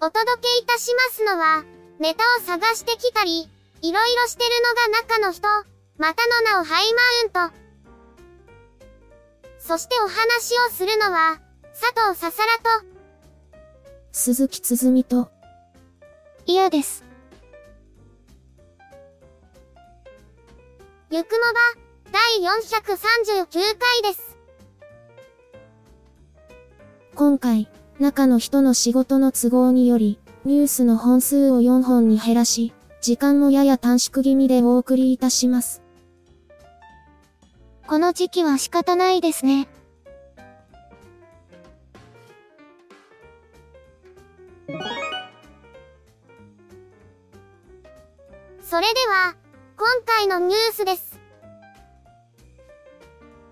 お届けいたしますのは、ネタを探してきたり、いろいろしてるのが中の人、またの名をハイマウント。そしてお話をするのは、佐藤ささらと、鈴木つづみと、嫌です。ゆくもば、第439回です。今回、中の人の仕事の都合により、ニュースの本数を4本に減らし、時間もやや短縮気味でお送りいたします。この時期は仕方ないですね。それでは、今回のニュースです。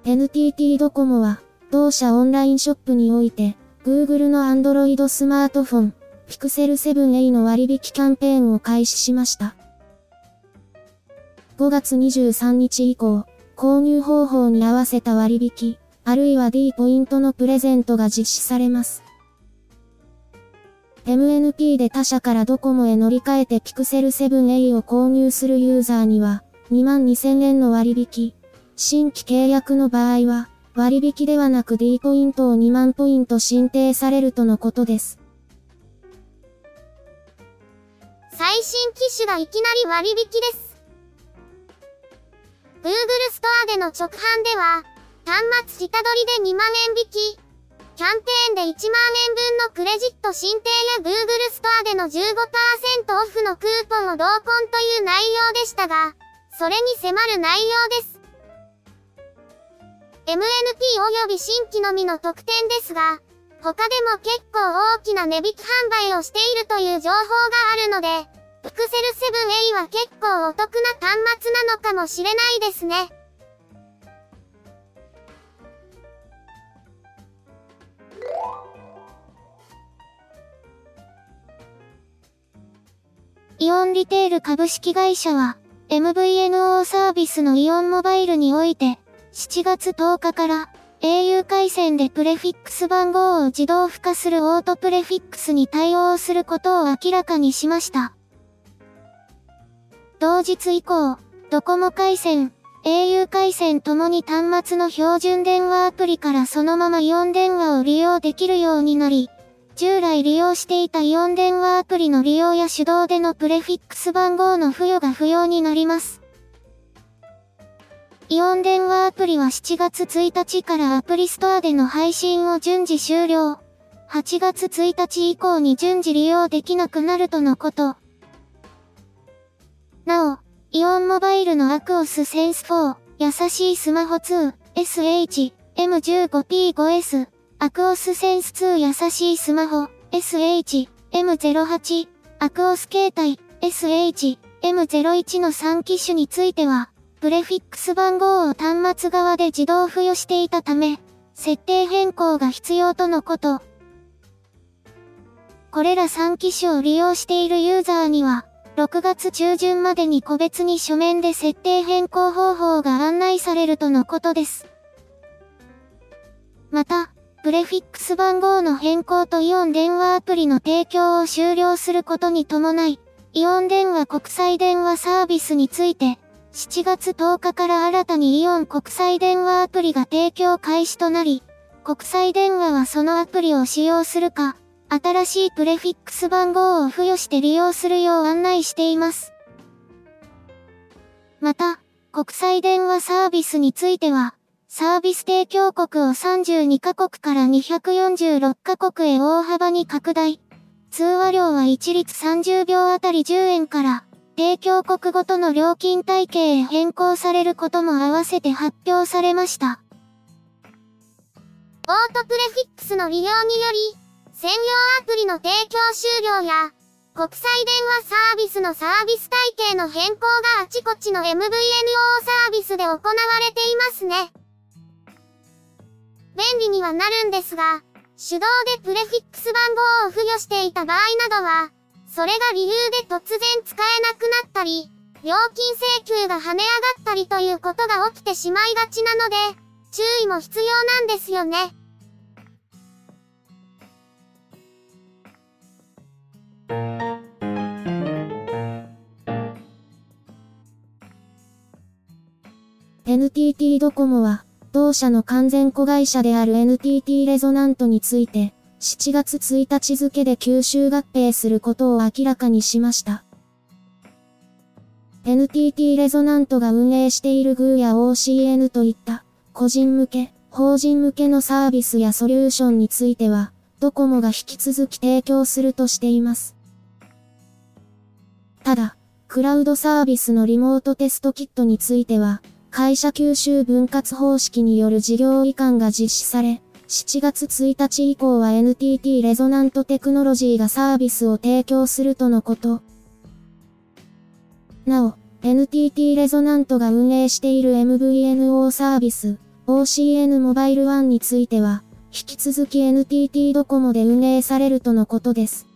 NTT ドコモは、同社オンラインショップにおいて、Google の Android スマートフォン、Pixel 7a の割引キャンペーンを開始しました。5月23日以降、購入方法に合わせた割引、あるいは D ポイントのプレゼントが実施されます。MNP で他社からドコモへ乗り換えて Pixel 7a を購入するユーザーには、22,000円の割引、新規契約の場合は、割引ではなく D ポイントを2万ポイント申請されるとのことです。最新機種がいきなり割引です。Google ストアでの直販では、端末下取りで2万円引き、キャンペーンで1万円分のクレジット申請や Google ストアでの15%オフのクーポンを同梱という内容でしたが、それに迫る内容です。MNP 及び新規のみの特典ですが、他でも結構大きな値引き販売をしているという情報があるので、ピクセル 7a は結構お得な端末なのかもしれないですね。イオンリテール株式会社は、MVNO サービスのイオンモバイルにおいて、7月10日から au 回線でプレフィックス番号を自動付加するオートプレフィックスに対応することを明らかにしました。同日以降、ドコモ回線、au 回線ともに端末の標準電話アプリからそのままイオン電話を利用できるようになり、従来利用していたイオン電話アプリの利用や手動でのプレフィックス番号の付与が不要になります。イオン電話アプリは7月1日からアプリストアでの配信を順次終了。8月1日以降に順次利用できなくなるとのこと。なお、イオンモバイルのアクオスセンス4、優しいスマホ2、SH、M15P5S、アクオスセンス2優しいスマホ、SH、M08、アクオス携帯、SH、M01 の3機種については、プレフィックス番号を端末側で自動付与していたため、設定変更が必要とのこと。これら3機種を利用しているユーザーには、6月中旬までに個別に書面で設定変更方法が案内されるとのことです。また、プレフィックス番号の変更とイオン電話アプリの提供を終了することに伴い、イオン電話国際電話サービスについて、7月10日から新たにイオン国際電話アプリが提供開始となり、国際電話はそのアプリを使用するか、新しいプレフィックス番号を付与して利用するよう案内しています。また、国際電話サービスについては、サービス提供国を32カ国から246カ国へ大幅に拡大。通話料は一律30秒あたり10円から、提供国ごとの料金体系へ変更されることも合わせて発表されました。オートプレフィックスの利用により、専用アプリの提供終了や、国際電話サービスのサービス体系の変更があちこちの MVNO サービスで行われていますね。便利にはなるんですが、手動でプレフィックス番号を付与していた場合などは、それが理由で突然使えなくなったり、料金請求が跳ね上がったりということが起きてしまいがちなので、注意も必要なんですよね。NTT ドコモは、同社の完全子会社である NTT レゾナントについて、7月1日付で吸収合併することを明らかにしました。NTT レゾナントが運営している GU や OCN といった個人向け、法人向けのサービスやソリューションについては、ドコモが引き続き提供するとしています。ただ、クラウドサービスのリモートテストキットについては、会社吸収分割方式による事業移管が実施され、7月1日以降は NTT レゾナントテクノロジーがサービスを提供するとのこと。なお、NTT レゾナントが運営している MVNO サービス、OCN モバイル1については、引き続き NTT ドコモで運営されるとのことです。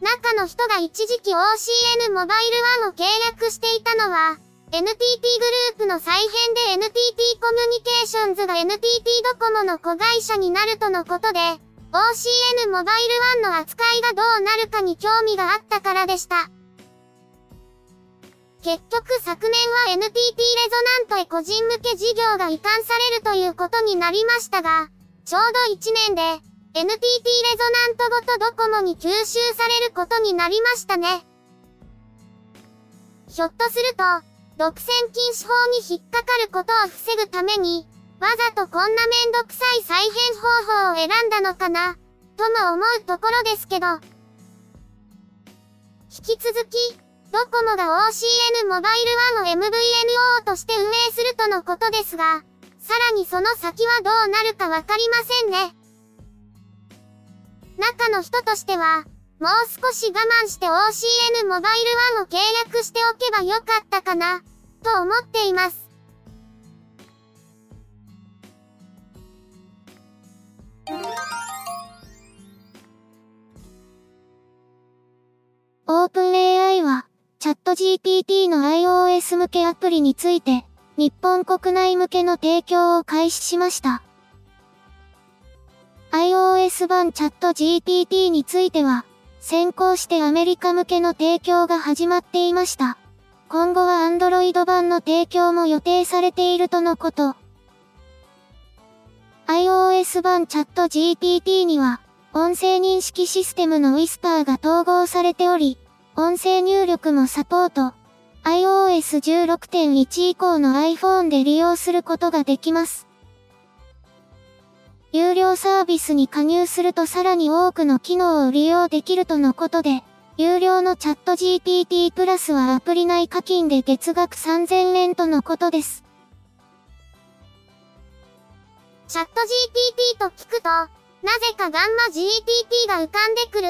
中の人が一時期 OCN モバイル1を契約していたのは、NTT グループの再編で NTT コミュニケーションズが NTT ドコモの子会社になるとのことで、OCN モバイル1の扱いがどうなるかに興味があったからでした。結局昨年は NTT レゾナントへ個人向け事業が移管されるということになりましたが、ちょうど1年で NTT レゾナントごとドコモに吸収されることになりましたね。ひょっとすると、独占禁止法に引っかかることを防ぐために、わざとこんなめんどくさい再編方法を選んだのかな、とも思うところですけど。引き続き、ドコモが OCN モバイル1を MVNO として運営するとのことですが、さらにその先はどうなるかわかりませんね。中の人としては、もう少し我慢して OCN モバイル1を契約しておけばよかったかな、と思っています。オープン AI は、チャット GPT の iOS 向けアプリについて、日本国内向けの提供を開始しました。iOS 版チャット GPT については、先行してアメリカ向けの提供が始まっていました。今後は Android 版の提供も予定されているとのこと。iOS 版チャット GPT には、音声認識システムの Whisper が統合されており、音声入力もサポート。iOS 16.1以降の iPhone で利用することができます。有料サービスに加入するとさらに多くの機能を利用できるとのことで、有料のチャット GPT プラスはアプリ内課金で月額3000円とのことです。チャット GPT と聞くと、なぜかガンマ GPT が浮かんでくる、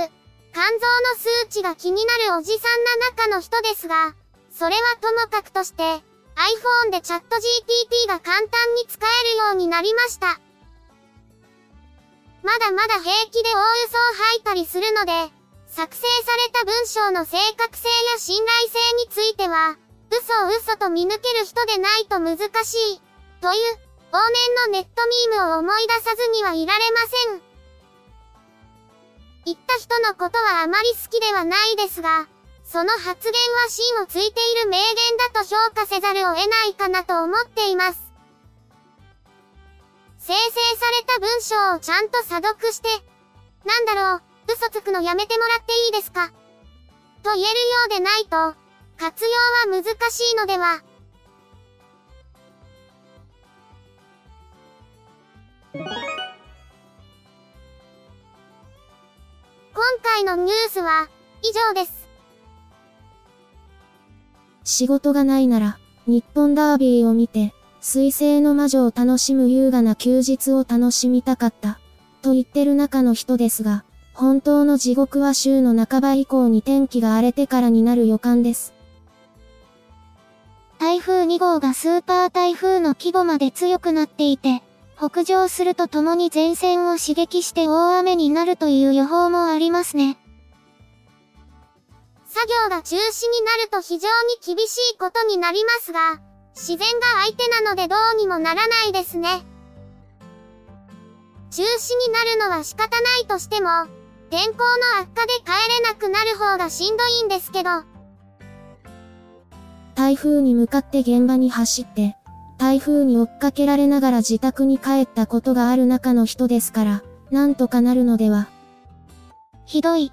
肝臓の数値が気になるおじさんな中の人ですが、それはともかくとして、iPhone でチャット GPT が簡単に使えるようになりました。まだまだ平気で大嘘を吐いたりするので、作成された文章の正確性や信頼性については、嘘を嘘と見抜ける人でないと難しい、という、往年のネットミームを思い出さずにはいられません。言った人のことはあまり好きではないですが、その発言は芯をついている名言だと評価せざるを得ないかなと思っています。生成された文章をちゃんと査読して、なんだろう、嘘つくのやめてもらっていいですか？と言えるようでないと、活用は難しいのでは。今回のニュースは以上です。仕事がないなら、日本ダービーを見て、水星の魔女を楽しむ優雅な休日を楽しみたかった。と言ってる中の人ですが、本当の地獄は週の半ば以降に天気が荒れてからになる予感です。台風2号がスーパー台風の規模まで強くなっていて、北上するとともに前線を刺激して大雨になるという予報もありますね。作業が中止になると非常に厳しいことになりますが、自然が相手なのでどうにもならないですね。中止になるのは仕方ないとしても、天候の悪化で帰れなくなる方がしんどいんですけど。台風に向かって現場に走って、台風に追っかけられながら自宅に帰ったことがある中の人ですから、なんとかなるのでは。ひどい。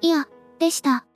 いや、でした。